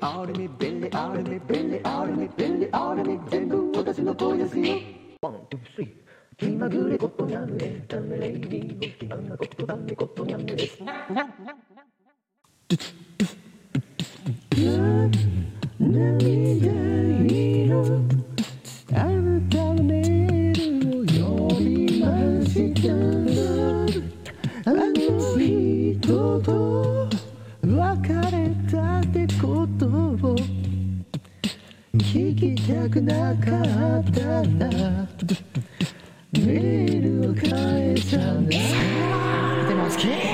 アルミ便利アルミ便利アルミ便利アルミ全部私の声ですよワン、ツー、スリー気まぐれことにゃんねダメレイディー気まなことダメことにゃんねです涙色あなたのメールを読みましたあの人ときたくなかったな。メールを返さない